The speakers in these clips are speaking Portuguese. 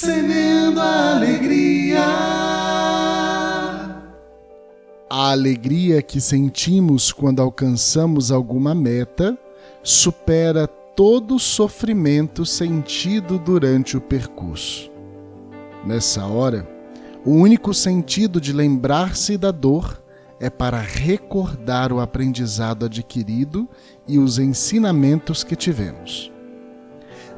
Semeando a alegria. A alegria que sentimos quando alcançamos alguma meta supera todo o sofrimento sentido durante o percurso. Nessa hora, o único sentido de lembrar-se da dor é para recordar o aprendizado adquirido e os ensinamentos que tivemos.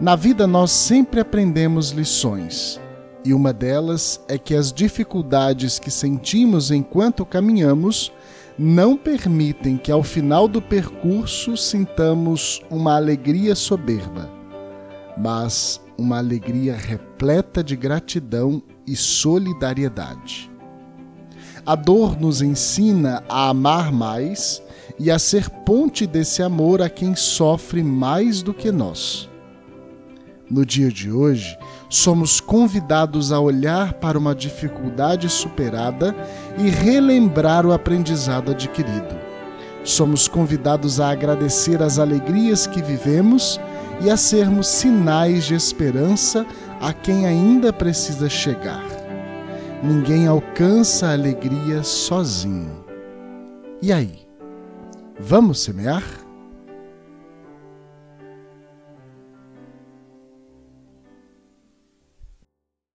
Na vida, nós sempre aprendemos lições, e uma delas é que as dificuldades que sentimos enquanto caminhamos não permitem que ao final do percurso sintamos uma alegria soberba, mas uma alegria repleta de gratidão e solidariedade. A dor nos ensina a amar mais e a ser ponte desse amor a quem sofre mais do que nós. No dia de hoje, somos convidados a olhar para uma dificuldade superada e relembrar o aprendizado adquirido. Somos convidados a agradecer as alegrias que vivemos e a sermos sinais de esperança a quem ainda precisa chegar. Ninguém alcança a alegria sozinho. E aí? Vamos semear?